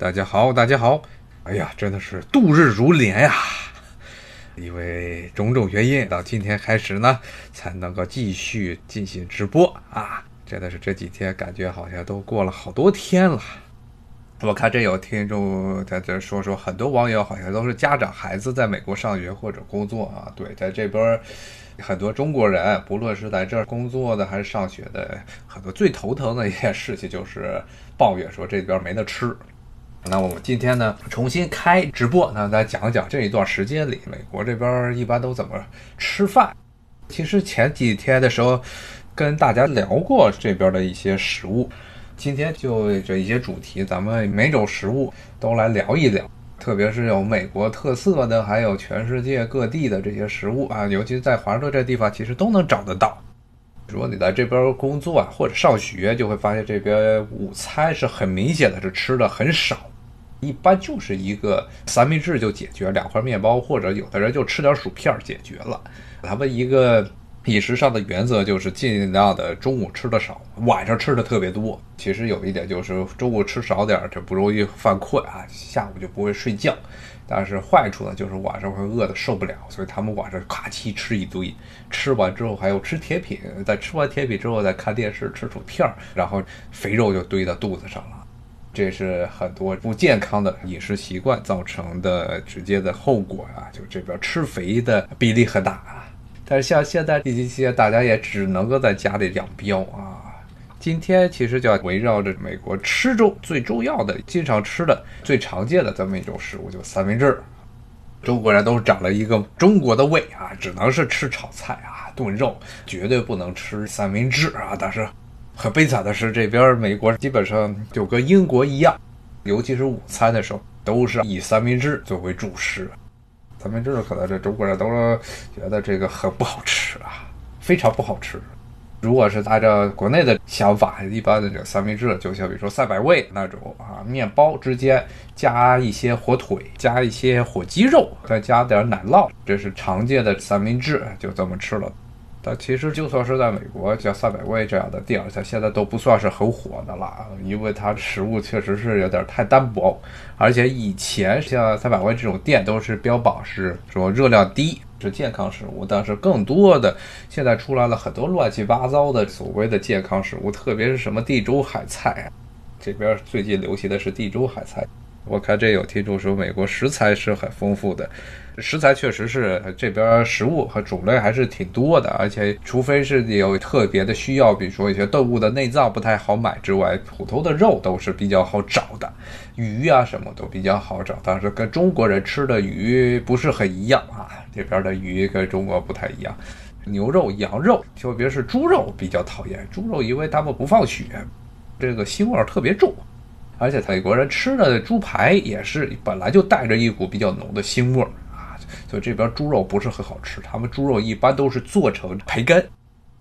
大家好，大家好。哎呀，真的是度日如年呀！因为种种原因，到今天开始呢，才能够继续进行直播啊。真的是这几天感觉好像都过了好多天了。我看这有听众在这说说，很多网友好像都是家长孩子在美国上学或者工作啊。对，在这边很多中国人，不论是在这儿工作的还是上学的，很多最头疼的一件事情就是抱怨说这边没得吃。那我们今天呢，重新开直播，那来讲一讲这一段时间里，美国这边一般都怎么吃饭。其实前几天的时候，跟大家聊过这边的一些食物。今天就这一些主题，咱们每种食物都来聊一聊，特别是有美国特色的，还有全世界各地的这些食物啊，尤其在华盛顿这地方，其实都能找得到。如果你在这边工作啊，或者上学，就会发现这边午餐是很明显的是吃的很少，一般就是一个三明治就解决，两块面包，或者有的人就吃点薯片解决了。他们一个饮食上的原则就是尽量的中午吃的少，晚上吃的特别多。其实有一点就是中午吃少点，这不容易犯困啊，下午就不会睡觉。但是坏处呢，就是晚上会饿得受不了，所以他们晚上咔叽吃一堆，吃完之后还有吃甜品，在吃完甜品之后再看电视吃薯片，然后肥肉就堆到肚子上了，这是很多不健康的饮食习惯造成的直接的后果啊！就这边吃肥的比例很大啊，但是像现在疫情期间大家也只能够在家里养膘啊。今天其实就要围绕着美国吃中最重要的、经常吃的、最常见的这么一种食物，就三明治。中国人都长了一个中国的胃啊，只能是吃炒菜啊、炖肉，绝对不能吃三明治啊。但是很悲惨的是，这边美国基本上就跟英国一样，尤其是午餐的时候，都是以三明治作为主食。三明治可能这中国人都觉得这个很不好吃啊，非常不好吃。如果是按照国内的想法，一般的这个三明治，就像比如说赛百味那种啊，面包之间加一些火腿，加一些火鸡肉，再加点奶酪，这是常见的三明治，就这么吃了。其实就算是在美国，像赛百味这样的店，它现在都不算是很火的了，因为它食物确实是有点太单薄，而且以前像赛百味这种店都是标榜是说热量低。是健康食物，但是更多的现在出来了很多乱七八糟的所谓的健康食物，特别是什么地中海菜，这边最近流行的是地中海菜。我看这有听众说美国食材是很丰富的，食材确实是这边食物和种类还是挺多的，而且除非是有特别的需要，比如说一些动物的内脏不太好买之外，普通的肉都是比较好找的，鱼啊什么都比较好找，但是跟中国人吃的鱼不是很一样啊。这边的鱼跟中国不太一样，牛肉、羊肉，特别是猪肉比较讨厌。猪肉因为他们不放血，这个腥味特别重，而且美国人吃的猪排也是本来就带着一股比较浓的腥味儿啊，所以这边猪肉不是很好吃。他们猪肉一般都是做成培根。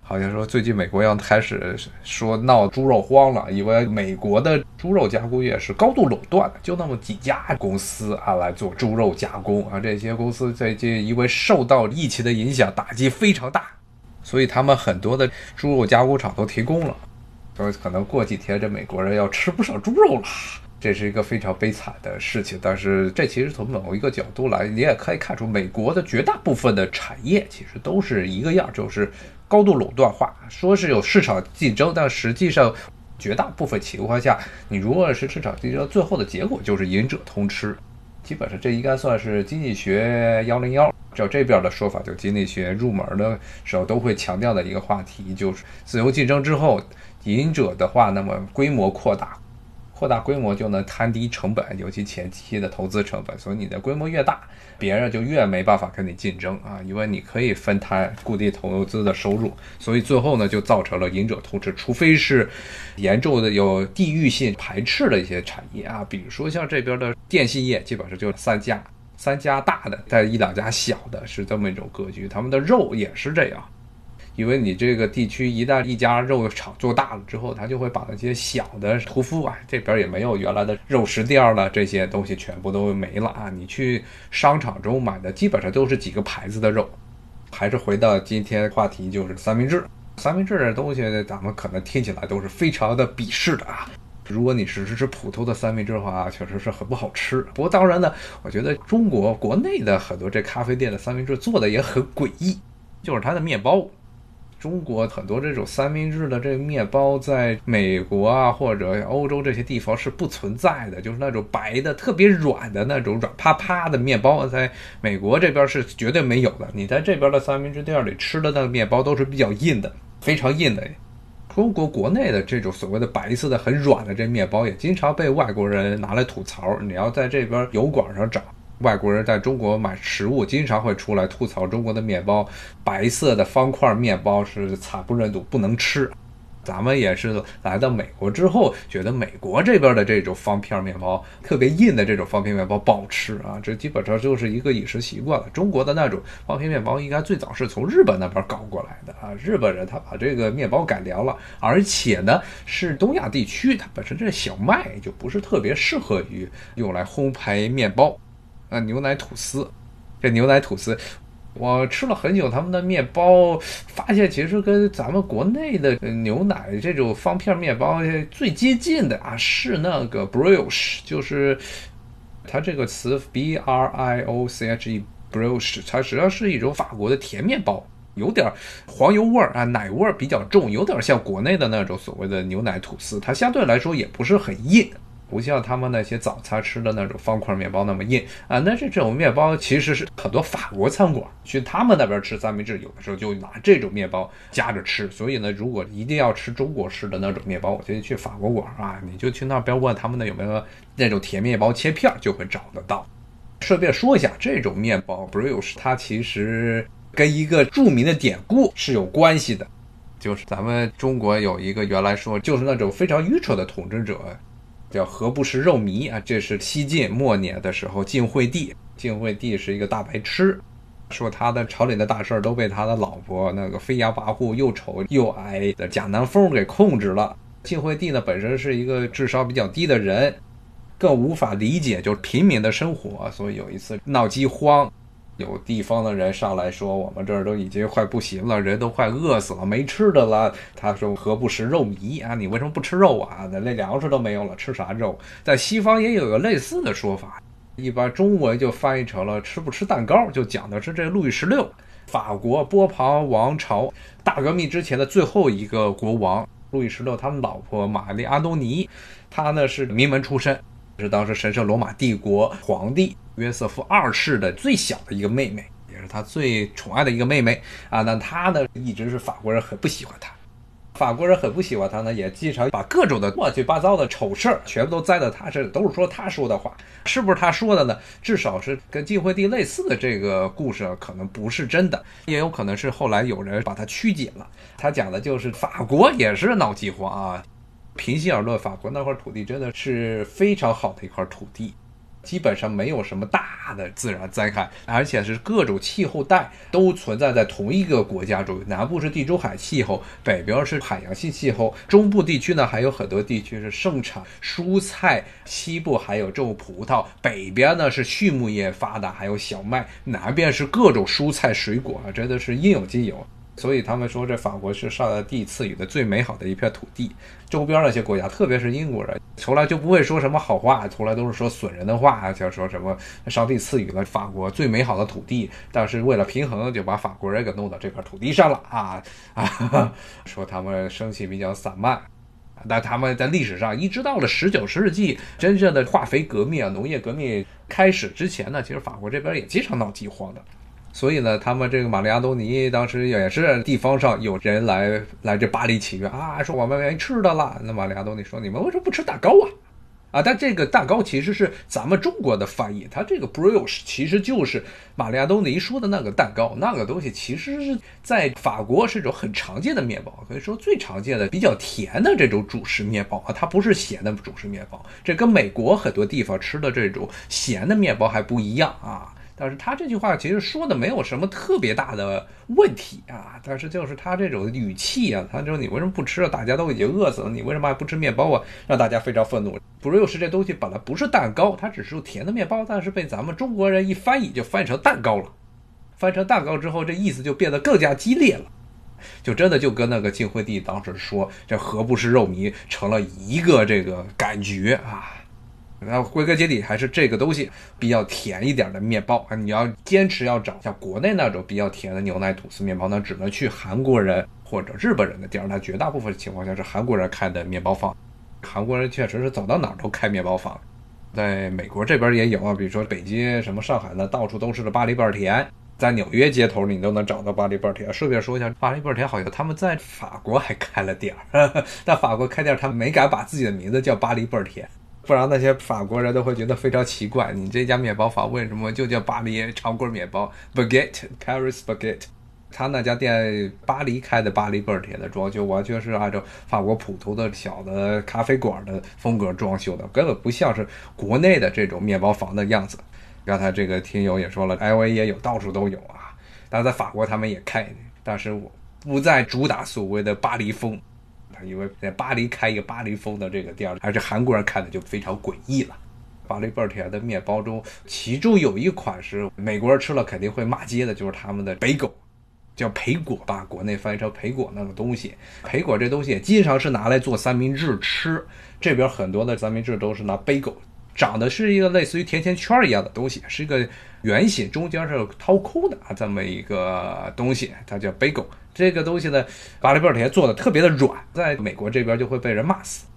好像说最近美国要开始说闹猪肉荒了，因为美国的猪肉加工业是高度垄断的，就那么几家公司啊来做猪肉加工啊。这些公司最近因为受到疫情的影响，打击非常大，所以他们很多的猪肉加工厂都停工了。所以可能过几天这美国人要吃不上猪肉了，这是一个非常悲惨的事情。但是这其实从某一个角度来，你也可以看出美国的绝大部分的产业其实都是一个样，就是。高度垄断化，说是有市场竞争，但实际上绝大部分情况下，你如果是市场竞争，最后的结果就是赢者通吃。基本上这应该算是经济学幺零幺，照这边的说法，就经济学入门的时候都会强调的一个话题，就是自由竞争之后，赢者的话，那么规模扩大。扩大规模就能摊低成本，尤其前期的投资成本。所以你的规模越大，别人就越没办法跟你竞争啊，因为你可以分摊固定投资的收入。所以最后呢，就造成了赢者通吃。除非是严重的有地域性排斥的一些产业啊，比如说像这边的电信业，基本上就三家，三家大的，带一两家小的，是这么一种格局。他们的肉也是这样。因为你这个地区一旦一家肉厂做大了之后，他就会把那些小的屠夫啊，这边也没有原来的肉食店了，这些东西全部都没了啊！你去商场中买的基本上都是几个牌子的肉。还是回到今天话题，就是三明治。三明治这东西，咱们可能听起来都是非常的鄙视的啊。如果你只是吃普通的三明治的话，确实是很不好吃。不过当然呢，我觉得中国国内的很多这咖啡店的三明治做的也很诡异，就是它的面包。中国很多这种三明治的这个面包，在美国啊或者欧洲这些地方是不存在的，就是那种白的特别软的那种软趴趴的面包，在美国这边是绝对没有的。你在这边的三明治店里吃的那个面包都是比较硬的，非常硬的。中国国内的这种所谓的白色的很软的这面包，也经常被外国人拿来吐槽。你要在这边油管上找外国人在中国买食物，经常会出来吐槽中国的面包，白色的方块面包是惨不忍睹，不能吃。咱们也是来到美国之后，觉得美国这边的这种方片面包特别硬的这种方片面包不好吃啊，这基本上就是一个饮食习惯了。中国的那种方片面包应该最早是从日本那边搞过来的啊，日本人他把这个面包改良了，而且呢是东亚地区，它本身这小麦就不是特别适合于用来烘焙面包啊，牛奶吐司，这牛奶吐司。我吃了很久他们的面包，发现其实跟咱们国内的牛奶这种方片面包最接近的啊，是那个 brioche，就是它这个词 b r i o c h e brioche，它实际上是一种法国的甜面包，有点黄油味儿啊，奶味儿比较重，有点像国内的那种所谓的牛奶吐司，它相对来说也不是很硬。不像他们那些早餐吃的那种方块面包那么硬啊，那这这种面包其实是很多法国餐馆去他们那边吃三明治，有的时候就拿这种面包夹着吃。所以呢，如果一定要吃中国式的那种面包，我建议去法国馆啊，你就去那边问他们那有没有那种甜面包切片，就会找得到。顺便说一下，这种面包 brioche 它其实跟一个著名的典故是有关系的，就是咱们中国有一个原来说就是那种非常愚蠢的统治者。叫何不食肉糜啊？这是西晋末年的时候，晋惠帝。晋惠帝是一个大白痴，说他的朝里的大事儿都被他的老婆那个飞扬跋扈、又丑又矮的贾南风给控制了。晋惠帝呢，本身是一个智商比较低的人，更无法理解就是平民的生活，所以有一次闹饥荒。有地方的人上来说，我们这儿都已经快不行了，人都快饿死了，没吃的了。他说：“何不食肉糜啊？你为什么不吃肉啊？那连粮食都没有了，吃啥肉？”在西方也有个类似的说法，一般中文就翻译成了“吃不吃蛋糕”，就讲的是这路易十六，法国波旁王朝大革命之前的最后一个国王路易十六，他老婆玛丽安东尼，他呢是名门出身，是当时神圣罗马帝国皇帝。约瑟夫二世的最小的一个妹妹，也是他最宠爱的一个妹妹啊。那他呢，一直是法国人很不喜欢他，法国人很不喜欢他呢，也经常把各种的乱七八糟的丑事儿全部都栽到他身上，都是说他说的话，是不是他说的呢？至少是跟晋惠帝类似的这个故事，可能不是真的，也有可能是后来有人把它曲解了。他讲的就是法国也是闹饥荒啊。平心而论，法国那块土地真的是非常好的一块土地。基本上没有什么大的自然灾害，而且是各种气候带都存在在同一个国家中。南部是地中海气候，北边是海洋性气候，中部地区呢还有很多地区是盛产蔬菜，西部还有种葡萄，北边呢是畜牧业发达，还有小麦，南边是各种蔬菜水果啊，真的是应有尽有。所以他们说，这法国是上帝赐予的最美好的一片土地。周边那些国家，特别是英国人，从来就不会说什么好话，从来都是说损人的话，就说什么上帝赐予了法国最美好的土地，但是为了平衡，就把法国人给弄到这块土地上了啊啊！说他们生气比较散漫，但他们在历史上一直到了十九世纪，真正的化肥革命啊，农业革命开始之前呢，其实法国这边也经常闹饥荒的。所以呢，他们这个玛丽亚东尼当时也是地方上有人来来这巴黎祈愿啊，说我们没吃的了。那玛丽亚东尼说：“你们为什么不吃蛋糕啊？”啊，但这个蛋糕其实是咱们中国的翻译，它这个 brioche 其实就是玛丽亚东尼说的那个蛋糕，那个东西其实是在法国是一种很常见的面包，可以说最常见的比较甜的这种主食面包啊，它不是咸的主食面包，这跟美国很多地方吃的这种咸的面包还不一样啊。但是他这句话其实说的没有什么特别大的问题啊，但是就是他这种语气啊，他说你为什么不吃啊？大家都已经饿死了，你为什么还不吃面包啊？让大家非常愤怒。不是又是这东西本来不是蛋糕，它只是甜的面包，但是被咱们中国人一翻译就翻译成蛋糕了。翻成蛋糕之后，这意思就变得更加激烈了。就真的就跟那个晋惠帝当时说，这何不食肉糜成了一个这个感觉啊。那归根结底还是这个东西比较甜一点的面包啊！你要坚持要找像国内那种比较甜的牛奶吐司面包，那只能去韩国人或者日本人的店儿。那绝大部分情况下是韩国人开的面包房，韩国人确实是走到哪儿都开面包房。在美国这边也有啊，比如说北京、什么上海呢，到处都是的巴黎贝儿甜。在纽约街头你都能找到巴黎贝儿甜。顺便说一下，巴黎贝儿甜好像他们在法国还开了店儿，但法国开店他们没敢把自己的名字叫巴黎贝儿甜。不然那些法国人都会觉得非常奇怪，你这家面包房为什么就叫巴黎长棍面包 （Baguette Paris Baguette）？他那家店巴黎开的巴黎贝尔甜的装修，完全是按照法国普通的小的咖啡馆的风格装修的，根本不像是国内的这种面包房的样子。刚才这个听友也说了，L A 也有，到处都有啊。但在法国他们也开，但是我不再主打所谓的巴黎风。因为在巴黎开一个巴黎风的这个店，而且韩国人看的就非常诡异了。巴黎贝尔甜的面包中，其中有一款是美国人吃了肯定会骂街的，就是他们的北狗，叫培果吧，国内翻译成培果那个东西。培果这东西也经常是拿来做三明治吃，这边很多的三明治都是拿贝狗，长得是一个类似于甜甜圈一样的东西，是一个圆形，中间是掏空的啊，这么一个东西，它叫贝狗。这个东西呢，巴黎贝尔甜做的特别的软，在美国这边就会被人骂死，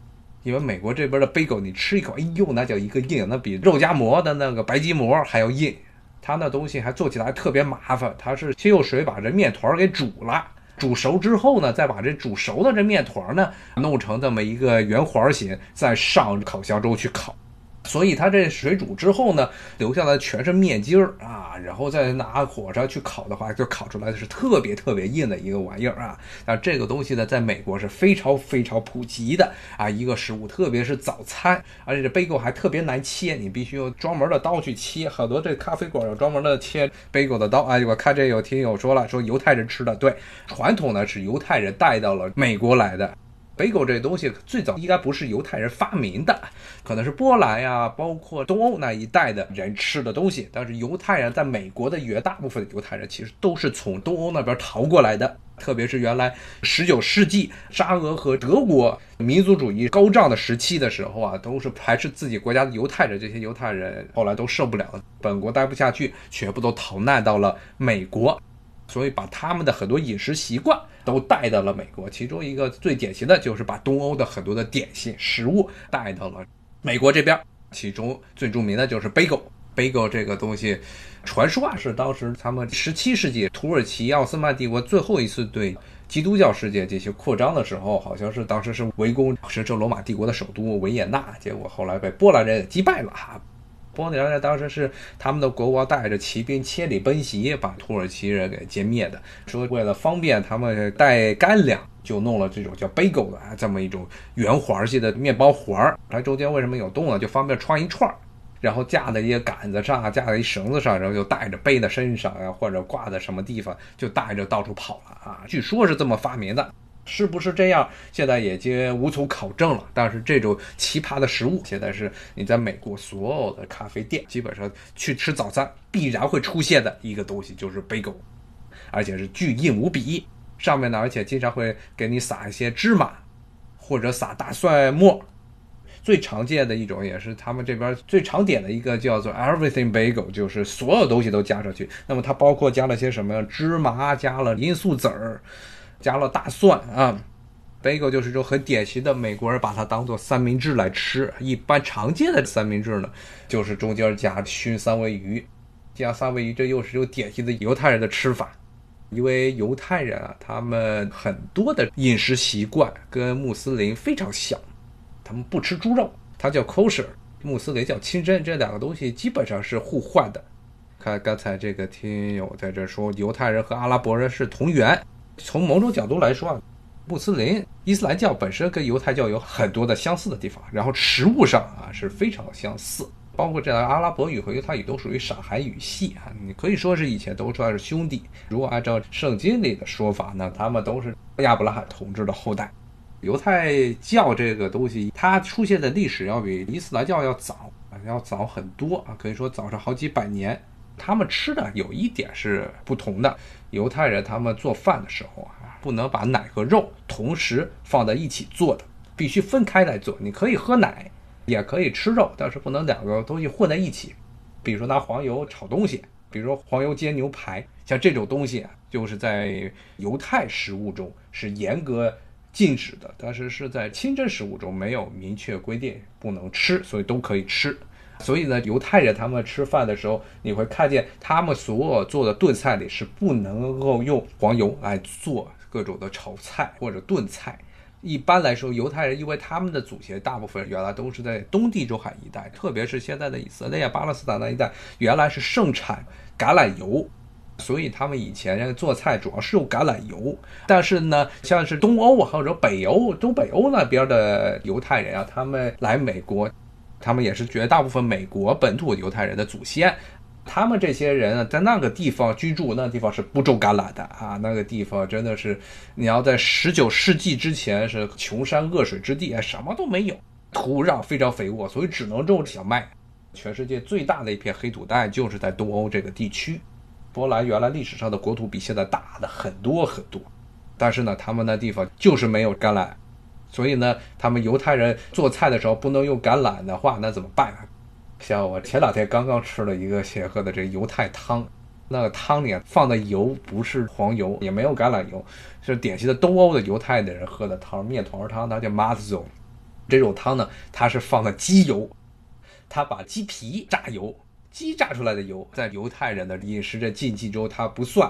因为美国这边的贝狗你吃一口，哎呦，那叫一个硬，那比肉夹馍的那个白吉馍还要硬。它那东西还做起来特别麻烦，它是先用水把这面团给煮了，煮熟之后呢，再把这煮熟的这面团呢弄成这么一个圆环形，再上烤箱中去烤。所以它这水煮之后呢，留下来全是面筋儿啊，然后再拿火上去烤的话，就烤出来的是特别特别硬的一个玩意儿啊。那这个东西呢，在美国是非常非常普及的啊一个食物，特别是早餐，而且这贝果还特别难切，你必须用专门的刀去切。很多这咖啡馆有专门的切贝果的刀啊。我看这有听友说了，说犹太人吃的，对，传统呢是犹太人带到了美国来的。贝果这东西最早应该不是犹太人发明的，可能是波兰呀，包括东欧那一带的人吃的东西。但是犹太人在美国的绝大部分犹太人其实都是从东欧那边逃过来的，特别是原来十九世纪沙俄和德国民族主义高涨的时期的时候啊，都是排斥自己国家的犹太人。这些犹太人后来都受不了了，本国待不下去，全部都逃难到了美国。所以把他们的很多饮食习惯都带到了美国，其中一个最典型的就是把东欧的很多的点心食物带到了美国这边，其中最著名的就是 bagel。bagel 这个东西，传说啊是当时他们十七世纪土耳其奥斯曼帝国最后一次对基督教世界进行扩张的时候，好像是当时是围攻神圣罗马帝国的首都维也纳，结果后来被波兰人击败了哈。波兰人当时是他们的国王带着骑兵千里奔袭，把土耳其人给歼灭的。说为了方便他们带干粮，就弄了这种叫 bagel 的啊，这么一种圆环系的面包环儿。它中间为什么有洞呢？就方便穿一串儿，然后架在一些杆子上，架在一绳子上，然后就带着背在身上呀，或者挂在什么地方，就带着到处跑了啊。据说是这么发明的。是不是这样？现在已经无从考证了。但是这种奇葩的食物，现在是你在美国所有的咖啡店，基本上去吃早餐必然会出现的一个东西，就是贝狗，而且是巨硬无比。上面呢，而且经常会给你撒一些芝麻，或者撒大蒜末。最常见的一种，也是他们这边最常点的一个，叫做 Everything Bagel，就是所有东西都加上去。那么它包括加了些什么？芝麻，加了罂粟籽儿。加了大蒜啊，bagel 就是说很典型的美国人把它当做三明治来吃。一般常见的三明治呢，就是中间加熏三文鱼，加三文鱼，这又是有典型的犹太人的吃法。因为犹太人啊，他们很多的饮食习惯跟穆斯林非常像，他们不吃猪肉，它叫 kosher，穆斯林叫清真，这两个东西基本上是互换的。看刚才这个听友在这说，犹太人和阿拉伯人是同源。从某种角度来说啊，穆斯林、伊斯兰教本身跟犹太教有很多的相似的地方，然后食物上啊是非常相似，包括这阿拉伯语和犹太语都属于闪海语系啊，你可以说是以前都算是兄弟。如果按照圣经里的说法呢，他们都是亚伯拉罕统治的后代。犹太教这个东西，它出现的历史要比伊斯兰教要早啊，要早很多啊，可以说早上好几百年。他们吃的有一点是不同的。犹太人他们做饭的时候啊，不能把奶和肉同时放在一起做的，必须分开来做。你可以喝奶，也可以吃肉，但是不能两个东西混在一起。比如说拿黄油炒东西，比如说黄油煎牛排，像这种东西啊，就是在犹太食物中是严格禁止的，但是是在清真食物中没有明确规定不能吃，所以都可以吃。所以呢，犹太人他们吃饭的时候，你会看见他们所有做的炖菜里是不能够用黄油来做各种的炒菜或者炖菜。一般来说，犹太人因为他们的祖先大部分原来都是在东地中海一带，特别是现在的以色列、巴勒斯坦那一带，原来是盛产橄榄油，所以他们以前做菜主要是用橄榄油。但是呢，像是东欧或者北欧、东北欧那边的犹太人啊，他们来美国。他们也是绝大部分美国本土犹太人的祖先，他们这些人在那个地方居住，那地方是不种橄榄的啊，那个地方真的是你要在十九世纪之前是穷山恶水之地，什么都没有，土壤非常肥沃，所以只能种小麦。全世界最大的一片黑土带就是在东欧这个地区。波兰原来历史上的国土比现在大的很多很多，但是呢，他们那地方就是没有橄榄。所以呢，他们犹太人做菜的时候不能用橄榄的话，那怎么办？像我前两天刚刚吃了一个先喝的这犹太汤，那个汤里放的油不是黄油，也没有橄榄油，是典型的东欧的犹太的人喝的汤，面团汤，它叫 matzo。这种汤呢，它是放的鸡油，它把鸡皮榨油，鸡榨出来的油，在犹太人的饮食的禁忌中，它不算。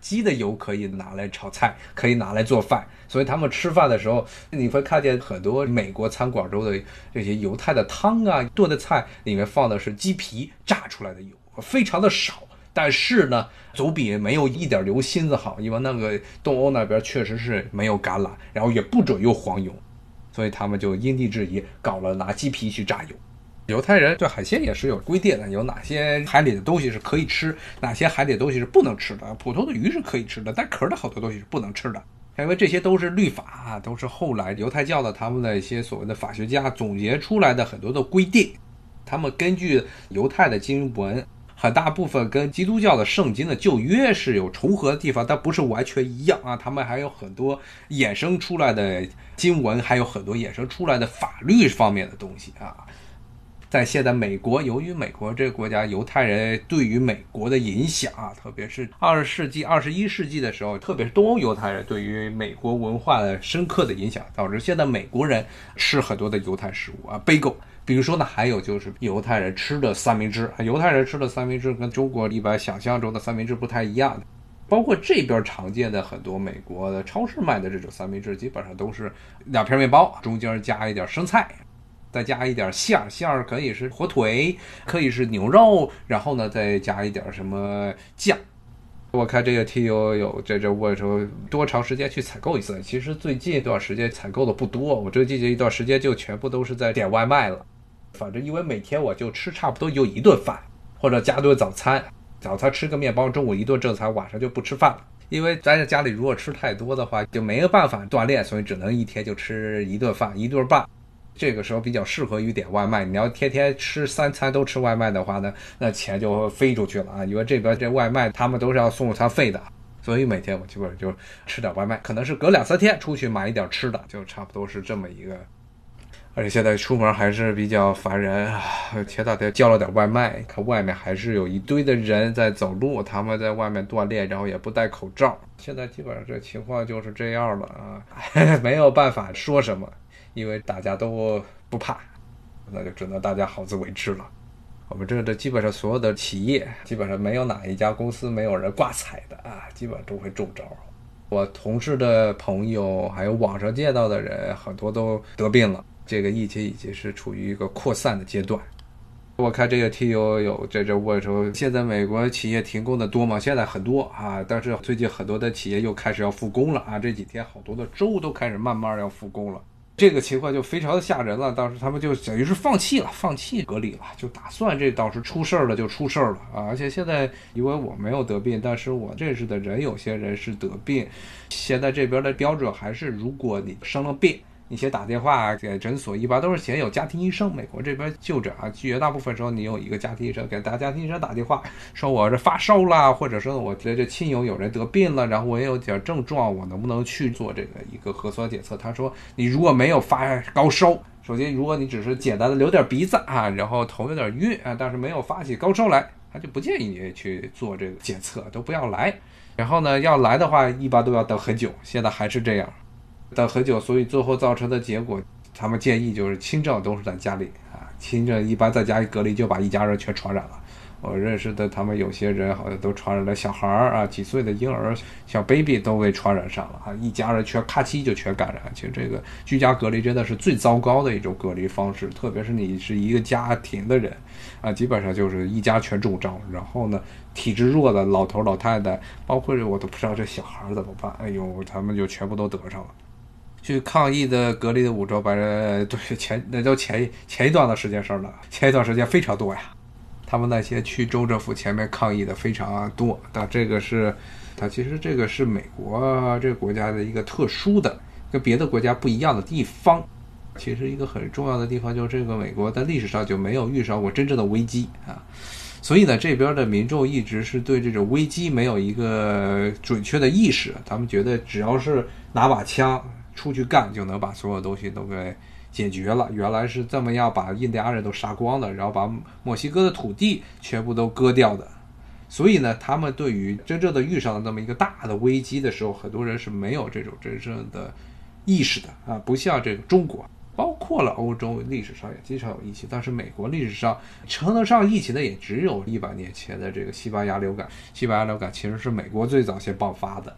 鸡的油可以拿来炒菜，可以拿来做饭，所以他们吃饭的时候，你会看见很多美国餐馆中的这些犹太的汤啊，炖的菜里面放的是鸡皮炸出来的油，非常的少，但是呢，总比没有一点油心子好，因为那个东欧那边确实是没有橄榄，然后也不准用黄油，所以他们就因地制宜搞了拿鸡皮去榨油。犹太人对海鲜也是有规定的，有哪些海里的东西是可以吃，哪些海里的东西是不能吃的。普通的鱼是可以吃的，但壳的好多东西是不能吃的，因为这些都是律法啊，都是后来犹太教的他们的一些所谓的法学家总结出来的很多的规定。他们根据犹太的经文，很大部分跟基督教的圣经的旧约是有重合的地方，但不是完全一样啊。他们还有很多衍生出来的经文，还有很多衍生出来的法律方面的东西啊。在现在美国，由于美国这个国家犹太人对于美国的影响啊，特别是二十世纪、二十一世纪的时候，特别是东欧犹太人对于美国文化的深刻的影响，导致现在美国人吃很多的犹太食物啊，bagel。比如说呢，还有就是犹太人吃的三明治，犹太人吃的三明治跟中国一般想象中的三明治不太一样的，包括这边常见的很多美国的超市卖的这种三明治，基本上都是两片面包，中间加一点生菜。再加一点馅儿，馅儿可以是火腿，可以是牛肉，然后呢，再加一点什么酱。我看这个 T U 有这这问说多长时间去采购一次？其实最近一段时间采购的不多，我这季节一段时间就全部都是在点外卖了。反正因为每天我就吃差不多就一顿饭，或者加顿早餐，早餐吃个面包，中午一顿正餐，晚上就不吃饭了。因为咱在家里如果吃太多的话，就没有办法锻炼，所以只能一天就吃一顿饭，一顿半。这个时候比较适合于点外卖。你要天天吃三餐都吃外卖的话呢，那钱就飞出去了啊！因为这边这外卖他们都是要送餐费的，所以每天我基本上就吃点外卖，可能是隔两三天出去买一点吃的，就差不多是这么一个。而且现在出门还是比较烦人啊！前两天叫了点外卖，看外面还是有一堆的人在走路，他们在外面锻炼，然后也不戴口罩。现在基本上这情况就是这样了啊，没有办法说什么。因为大家都不怕，那就只能大家好自为之了。我们这的基本上所有的企业，基本上没有哪一家公司没有人挂彩的啊，基本上都会中招。我同事的朋友，还有网上见到的人，很多都得病了。这个疫情已经是处于一个扩散的阶段。我看这个 T U 有在这问说，现在美国企业停工的多吗？现在很多啊，但是最近很多的企业又开始要复工了啊。这几天好多的州都开始慢慢要复工了。这个情况就非常的吓人了，当时他们就等于是放弃了，放弃隔离了，就打算这到时出事儿了就出事儿了啊！而且现在因为我没有得病，但是我认识的人有些人是得病，现在这边的标准还是如果你生了病，你先打电话给诊所，一般都是先有家庭医生。美国这边就诊啊，绝大部分时候你有一个家庭医生，给大家庭医生打电话，说我这发烧啦，或者说我觉得这亲友有人得病了，然后我也有点症状，我能不能去做这个一个核酸检测？他说你如果没有发高烧，首先如果你只是简单的流点鼻子啊，然后头有点晕啊，但是没有发起高烧来，他就不建议你去做这个检测，都不要来。然后呢，要来的话，一般都要等很久，现在还是这样。等很久，所以最后造成的结果，他们建议就是轻症都是在家里啊，轻症一般在家里隔离就把一家人全传染了。我认识的他们有些人好像都传染了小孩儿啊，几岁的婴儿、小 baby 都被传染上了啊，一家人全咔嚓就全感染。其实这个居家隔离真的是最糟糕的一种隔离方式，特别是你是一个家庭的人啊，基本上就是一家全中招。然后呢，体质弱的老头老太太，包括我都不知道这小孩怎么办，哎呦，他们就全部都得上了。去抗议的隔离的五周，把 人对前那都前前一段的时间事儿了，前一段时间非常多呀。他们那些去州政府前面抗议的非常多，但这个是，它其实这个是美国这个国家的一个特殊的跟别的国家不一样的地方。其实一个很重要的地方就是这个美国在历史上就没有遇上过真正的危机啊，所以呢这边的民众一直是对这种危机没有一个准确的意识，他们觉得只要是拿把枪。出去干就能把所有东西都给解决了。原来是这么样把印第安人都杀光的，然后把墨西哥的土地全部都割掉的。所以呢，他们对于真正的遇上了那么一个大的危机的时候，很多人是没有这种真正的意识的啊。不像这个中国，包括了欧洲历史上也经常有疫情，但是美国历史上称得上疫情的也只有一百年前的这个西班牙流感。西班牙流感其实是美国最早先爆发的。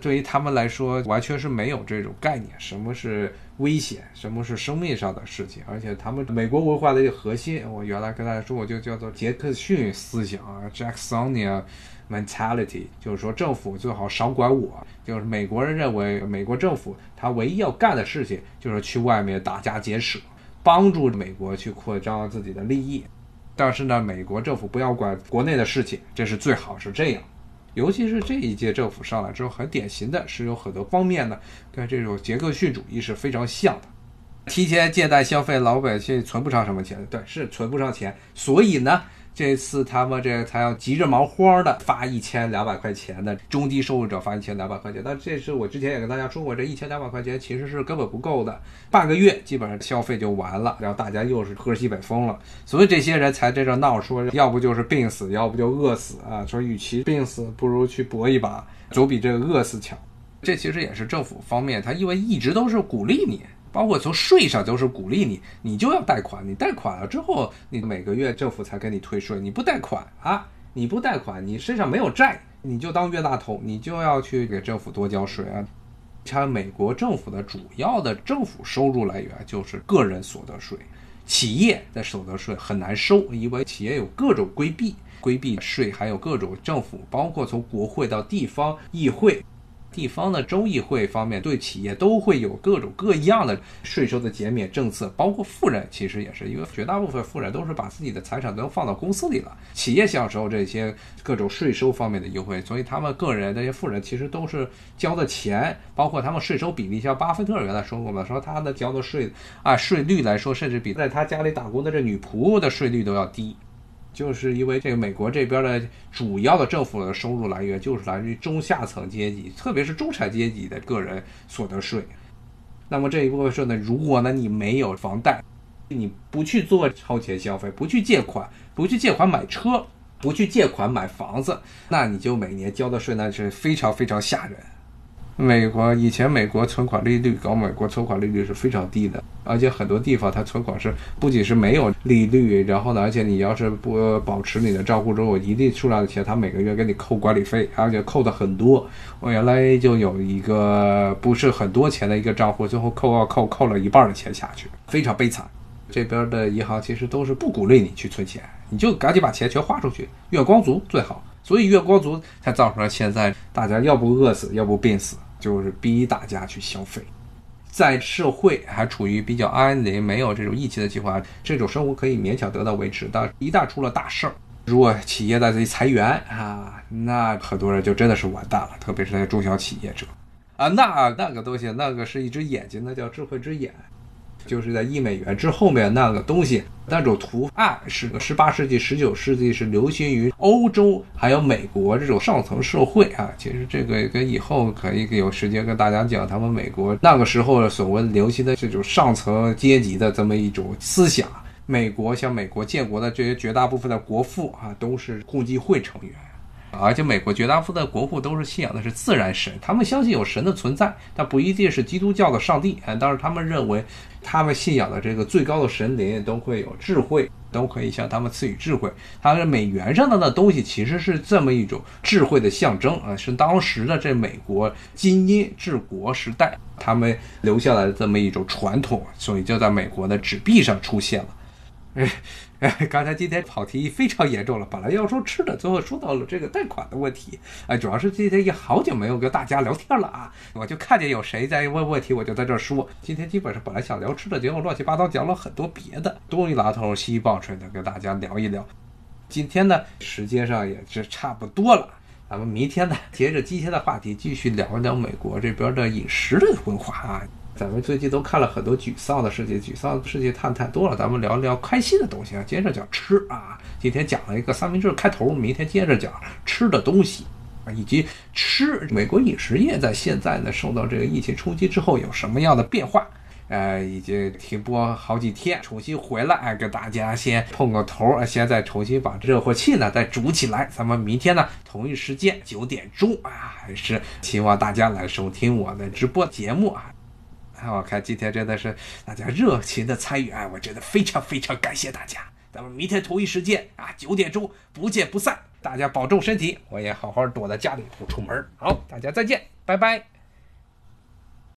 对于他们来说，完全是没有这种概念，什么是危险，什么是生命上的事情。而且他们美国文化的一个核心，我原来跟大家说，我就叫做杰克逊思想啊，Jacksonia mentality，就是说政府最好少管我。就是美国人认为，美国政府他唯一要干的事情就是去外面打家劫舍，帮助美国去扩张自己的利益。但是呢，美国政府不要管国内的事情，这是最好是这样。尤其是这一届政府上来之后，很典型的是有很多方面呢，跟这种杰克逊主义是非常像的。提前借贷消费，老百姓存不上什么钱，对，是存不上钱，所以呢。这次他们这才要急着忙慌的发一千两百块钱的中低收入者发一千两百块钱，但这是我之前也跟大家说过，这一千两百块钱其实是根本不够的，半个月基本上消费就完了，然后大家又是喝西北风了，所以这些人才在这闹，说要不就是病死，要不就饿死啊，说与其病死，不如去搏一把，总比这个饿死强。这其实也是政府方面，他因为一直都是鼓励你。包括从税上都是鼓励你，你就要贷款，你贷款了之后，你每个月政府才给你退税。你不贷款啊，你不贷款，你身上没有债，你就当冤大头，你就要去给政府多交税啊。像美国政府的主要的政府收入来源就是个人所得税，企业的所得税很难收，因为企业有各种规避，规避税，还有各种政府，包括从国会到地方议会。地方的州议会方面对企业都会有各种各样的税收的减免政策，包括富人其实也是，因为绝大部分富人都是把自己的财产都放到公司里了，企业享受这些各种税收方面的优惠，所以他们个人那些富人其实都是交的钱，包括他们税收比例，像巴菲特原来说过嘛，说他的交的税啊税率来说，甚至比在他家里打工的这女仆的税率都要低。就是因为这个美国这边的主要的政府的收入来源就是来自于中下层阶级，特别是中产阶级的个人所得税。那么这一部分税呢，如果呢你没有房贷，你不去做超前消费，不去借款，不去借款买车，不去借款买房子，那你就每年交的税那是非常非常吓人。美国以前美国存款利率高，美国存款利率是非常低的，而且很多地方它存款是不仅是没有利率，然后呢，而且你要是不保持你的账户中有一定数量的钱，它每个月给你扣管理费，而且扣的很多。我原来就有一个不是很多钱的一个账户，最后扣啊扣扣了一半的钱下去，非常悲惨。这边的银行其实都是不鼓励你去存钱，你就赶紧把钱全花出去，月光族最好。所以月光族才造成了现在大家要不饿死，要不病死。就是逼大家去消费，在社会还处于比较安宁、没有这种疫情的情况下，这种生活可以勉强得到维持。但一旦出了大事儿，如果企业在这里裁员啊，那很多人就真的是完蛋了，特别是那些中小企业者。啊，那那个东西，那个是一只眼睛，那叫智慧之眼。就是在一美元之后面那个东西，那种图案是十八世纪、十九世纪是流行于欧洲还有美国这种上层社会啊。其实这个跟以后可以有时间跟大家讲，他们美国那个时候所谓流行的这种上层阶级的这么一种思想。美国像美国建国的这些绝大部分的国父啊，都是共济会成员。而且美国绝大部分的国父都是信仰的是自然神，他们相信有神的存在，但不一定是基督教的上帝。啊，但是他们认为，他们信仰的这个最高的神灵都会有智慧，都可以向他们赐予智慧。他的美元上的那东西其实是这么一种智慧的象征啊，是当时的这美国精英治国时代他们留下来的这么一种传统，所以就在美国的纸币上出现了。哎。刚才今天跑题非常严重了。本来要说吃的，最后说到了这个贷款的问题。哎，主要是今天也好久没有跟大家聊天了啊，我就看见有谁在问问题，我就在这说。今天基本上本来想聊吃的，结果乱七八糟讲了很多别的，东一榔头西一棒槌的跟大家聊一聊。今天呢，时间上也是差不多了，咱们明天呢，接着今天的话题继续聊一聊美国这边的饮食的文化啊。咱们最近都看了很多沮丧的事情，沮丧的事情看太多了，咱们聊聊开心的东西啊。接着讲吃啊，今天讲了一个三明治开头，明天接着讲吃的东西啊，以及吃。美国饮食业在现在呢受到这个疫情冲击之后有什么样的变化？呃，已经停播好几天，重新回来，哎，跟大家先碰个头啊，先再重新把热乎气呢再煮起来。咱们明天呢同一时间九点钟啊，还是希望大家来收听我的直播节目啊。我看今天真的是大家热情的参与，啊，我真的非常非常感谢大家。咱们明天同一时间啊，九点钟不见不散。大家保重身体，我也好好躲在家里不出门。好，大家再见，拜拜。